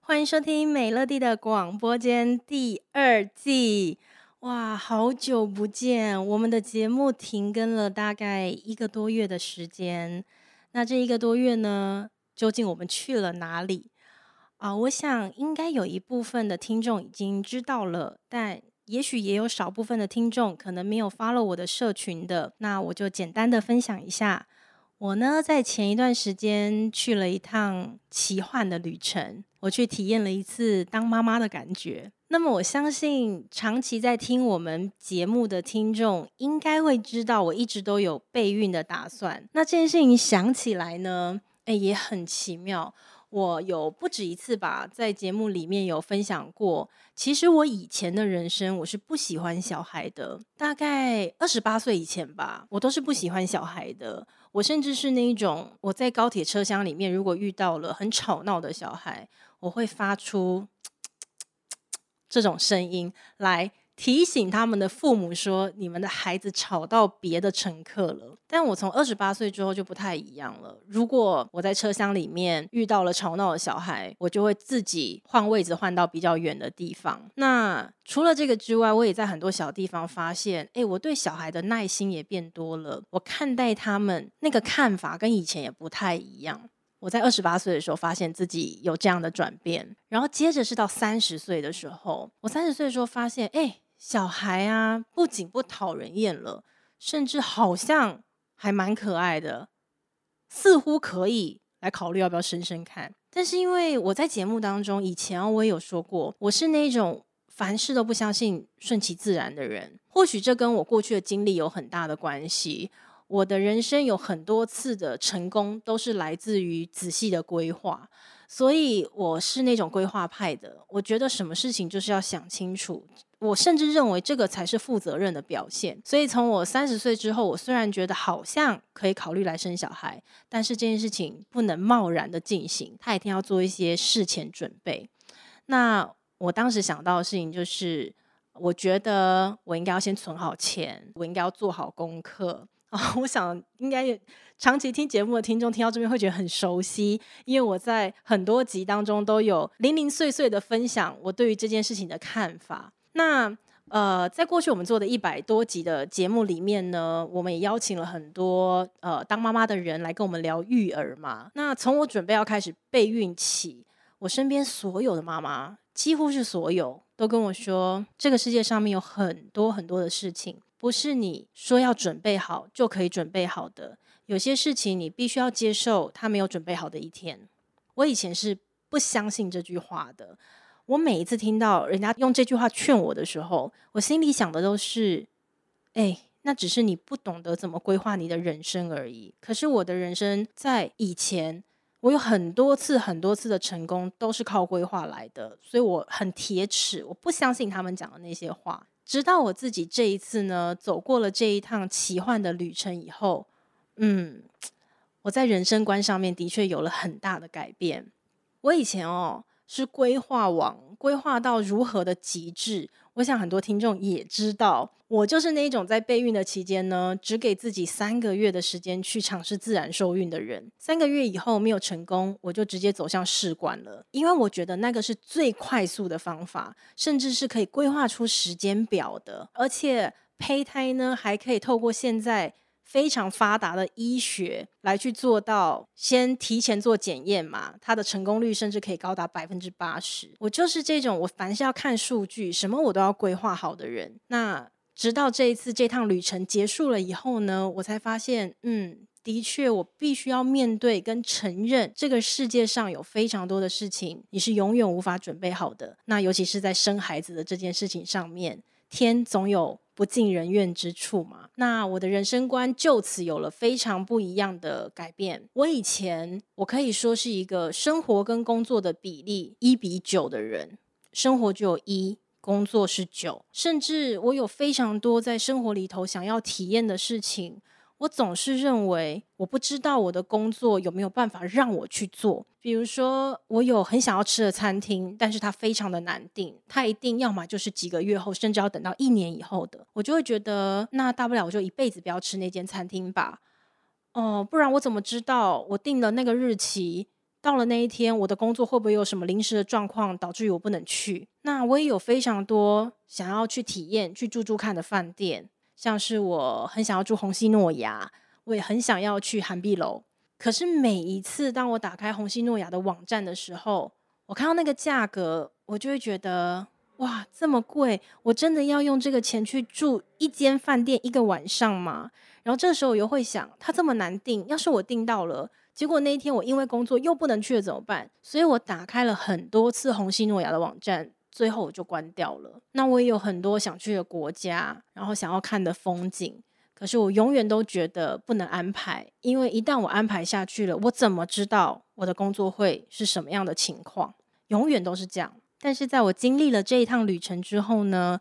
欢迎收听美乐蒂的广播间第二季。哇，好久不见！我们的节目停更了大概一个多月的时间。那这一个多月呢，究竟我们去了哪里？啊，我想应该有一部分的听众已经知道了，但也许也有少部分的听众可能没有 follow 我的社群的。那我就简单的分享一下。我呢，在前一段时间去了一趟奇幻的旅程，我去体验了一次当妈妈的感觉。那么，我相信长期在听我们节目的听众应该会知道，我一直都有备孕的打算。那这件事情想起来呢，诶，也很奇妙。我有不止一次吧，在节目里面有分享过。其实我以前的人生，我是不喜欢小孩的。大概二十八岁以前吧，我都是不喜欢小孩的。我甚至是那一种，我在高铁车厢里面，如果遇到了很吵闹的小孩，我会发出 这种声音来。提醒他们的父母说：“你们的孩子吵到别的乘客了。”但我从二十八岁之后就不太一样了。如果我在车厢里面遇到了吵闹的小孩，我就会自己换位置，换到比较远的地方。那除了这个之外，我也在很多小地方发现，诶，我对小孩的耐心也变多了。我看待他们那个看法跟以前也不太一样。我在二十八岁的时候发现自己有这样的转变，然后接着是到三十岁的时候，我三十岁的时候发现，诶。小孩啊，不仅不讨人厌了，甚至好像还蛮可爱的，似乎可以来考虑要不要生生看。但是因为我在节目当中以前我也有说过，我是那种凡事都不相信顺其自然的人。或许这跟我过去的经历有很大的关系。我的人生有很多次的成功都是来自于仔细的规划，所以我是那种规划派的。我觉得什么事情就是要想清楚。我甚至认为这个才是负责任的表现。所以从我三十岁之后，我虽然觉得好像可以考虑来生小孩，但是这件事情不能贸然的进行，他一定要做一些事前准备。那我当时想到的事情就是，我觉得我应该要先存好钱，我应该要做好功课啊。我想应该长期听节目的听众听到这边会觉得很熟悉，因为我在很多集当中都有零零碎碎的分享我对于这件事情的看法。那呃，在过去我们做的一百多集的节目里面呢，我们也邀请了很多呃当妈妈的人来跟我们聊育儿嘛。那从我准备要开始备孕起，我身边所有的妈妈，几乎是所有，都跟我说，这个世界上面有很多很多的事情，不是你说要准备好就可以准备好的。有些事情你必须要接受，他没有准备好的一天。我以前是不相信这句话的。我每一次听到人家用这句话劝我的时候，我心里想的都是：哎，那只是你不懂得怎么规划你的人生而已。可是我的人生在以前，我有很多次、很多次的成功都是靠规划来的，所以我很铁齿，我不相信他们讲的那些话。直到我自己这一次呢，走过了这一趟奇幻的旅程以后，嗯，我在人生观上面的确有了很大的改变。我以前哦。是规划网，规划到如何的极致？我想很多听众也知道，我就是那一种在备孕的期间呢，只给自己三个月的时间去尝试自然受孕的人。三个月以后没有成功，我就直接走向试管了，因为我觉得那个是最快速的方法，甚至是可以规划出时间表的，而且胚胎呢还可以透过现在。非常发达的医学来去做到，先提前做检验嘛，它的成功率甚至可以高达百分之八十。我就是这种，我凡是要看数据，什么我都要规划好的人。那直到这一次这趟旅程结束了以后呢，我才发现，嗯，的确我必须要面对跟承认，这个世界上有非常多的事情你是永远无法准备好的。那尤其是在生孩子的这件事情上面，天总有。不尽人愿之处嘛，那我的人生观就此有了非常不一样的改变。我以前我可以说是一个生活跟工作的比例一比九的人，生活就有一，工作是九，甚至我有非常多在生活里头想要体验的事情，我总是认为我不知道我的工作有没有办法让我去做。比如说，我有很想要吃的餐厅，但是它非常的难订，它一定要么就是几个月后，甚至要等到一年以后的，我就会觉得那大不了我就一辈子不要吃那间餐厅吧。哦、不然我怎么知道我订了那个日期，到了那一天我的工作会不会有什么临时的状况导致于我不能去？那我也有非常多想要去体验、去住住看的饭店。像是我很想要住虹夕诺雅，我也很想要去涵碧楼。可是每一次当我打开虹夕诺雅的网站的时候，我看到那个价格，我就会觉得哇，这么贵！我真的要用这个钱去住一间饭店一个晚上吗？然后这时候我又会想，它这么难订，要是我订到了，结果那一天我因为工作又不能去了怎么办？所以我打开了很多次虹夕诺雅的网站。最后我就关掉了。那我也有很多想去的国家，然后想要看的风景，可是我永远都觉得不能安排，因为一旦我安排下去了，我怎么知道我的工作会是什么样的情况？永远都是这样。但是在我经历了这一趟旅程之后呢，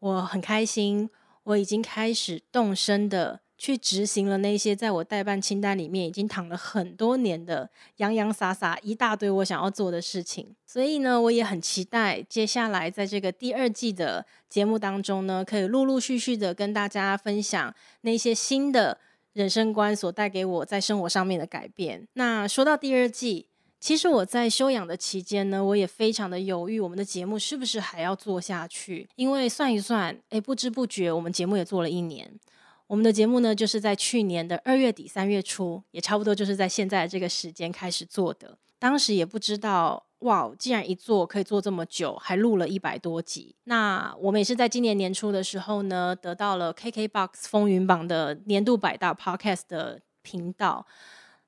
我很开心，我已经开始动身的。去执行了那些在我待办清单里面已经躺了很多年的洋洋洒洒一大堆我想要做的事情，所以呢，我也很期待接下来在这个第二季的节目当中呢，可以陆陆续续的跟大家分享那些新的人生观所带给我在生活上面的改变。那说到第二季，其实我在休养的期间呢，我也非常的犹豫，我们的节目是不是还要做下去？因为算一算，诶，不知不觉我们节目也做了一年。我们的节目呢，就是在去年的二月底三月初，也差不多就是在现在这个时间开始做的。当时也不知道，哇，既然一做可以做这么久，还录了一百多集。那我们也是在今年年初的时候呢，得到了 KKBOX 风云榜的年度百大 Podcast 的频道。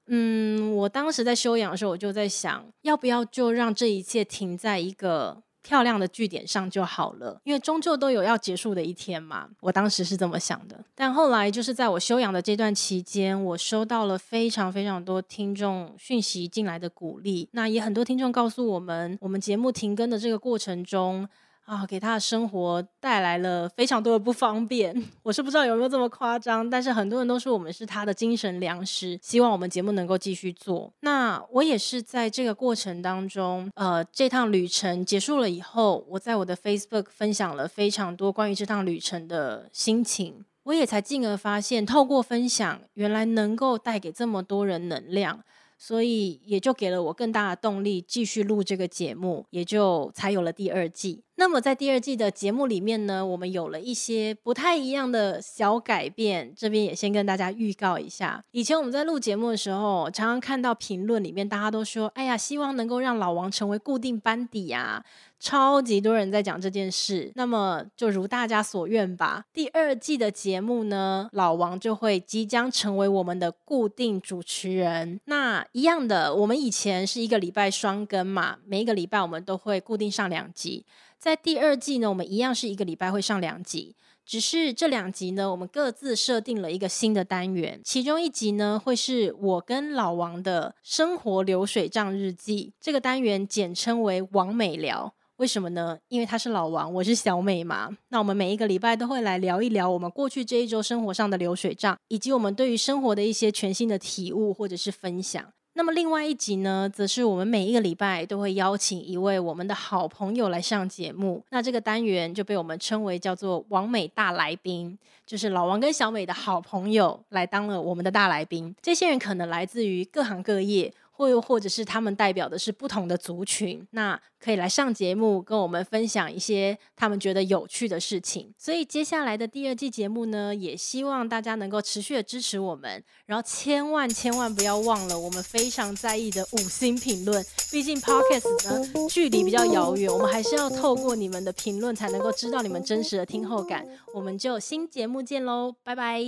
嗯，我当时在休养的时候，我就在想，要不要就让这一切停在一个。漂亮的据点上就好了，因为终究都有要结束的一天嘛。我当时是这么想的，但后来就是在我休养的这段期间，我收到了非常非常多听众讯息进来的鼓励，那也很多听众告诉我们，我们节目停更的这个过程中。啊，给他的生活带来了非常多的不方便。我是不知道有没有这么夸张，但是很多人都说我们是他的精神粮食，希望我们节目能够继续做。那我也是在这个过程当中，呃，这趟旅程结束了以后，我在我的 Facebook 分享了非常多关于这趟旅程的心情。我也才进而发现，透过分享，原来能够带给这么多人能量。所以也就给了我更大的动力，继续录这个节目，也就才有了第二季。那么在第二季的节目里面呢，我们有了一些不太一样的小改变，这边也先跟大家预告一下。以前我们在录节目的时候，常常看到评论里面大家都说：“哎呀，希望能够让老王成为固定班底呀。”超级多人在讲这件事，那么就如大家所愿吧。第二季的节目呢，老王就会即将成为我们的固定主持人。那一样的，我们以前是一个礼拜双更嘛，每一个礼拜我们都会固定上两集。在第二季呢，我们一样是一个礼拜会上两集，只是这两集呢，我们各自设定了一个新的单元。其中一集呢，会是我跟老王的生活流水账日记，这个单元简称为“王美聊”。为什么呢？因为他是老王，我是小美嘛。那我们每一个礼拜都会来聊一聊我们过去这一周生活上的流水账，以及我们对于生活的一些全新的体悟或者是分享。那么另外一集呢，则是我们每一个礼拜都会邀请一位我们的好朋友来上节目。那这个单元就被我们称为叫做“王美大来宾”，就是老王跟小美的好朋友来当了我们的大来宾。这些人可能来自于各行各业。或又或者是他们代表的是不同的族群，那可以来上节目跟我们分享一些他们觉得有趣的事情。所以接下来的第二季节目呢，也希望大家能够持续的支持我们，然后千万千万不要忘了我们非常在意的五星评论。毕竟 Podcast 呢距离比较遥远，我们还是要透过你们的评论才能够知道你们真实的听后感。我们就新节目见喽，拜拜。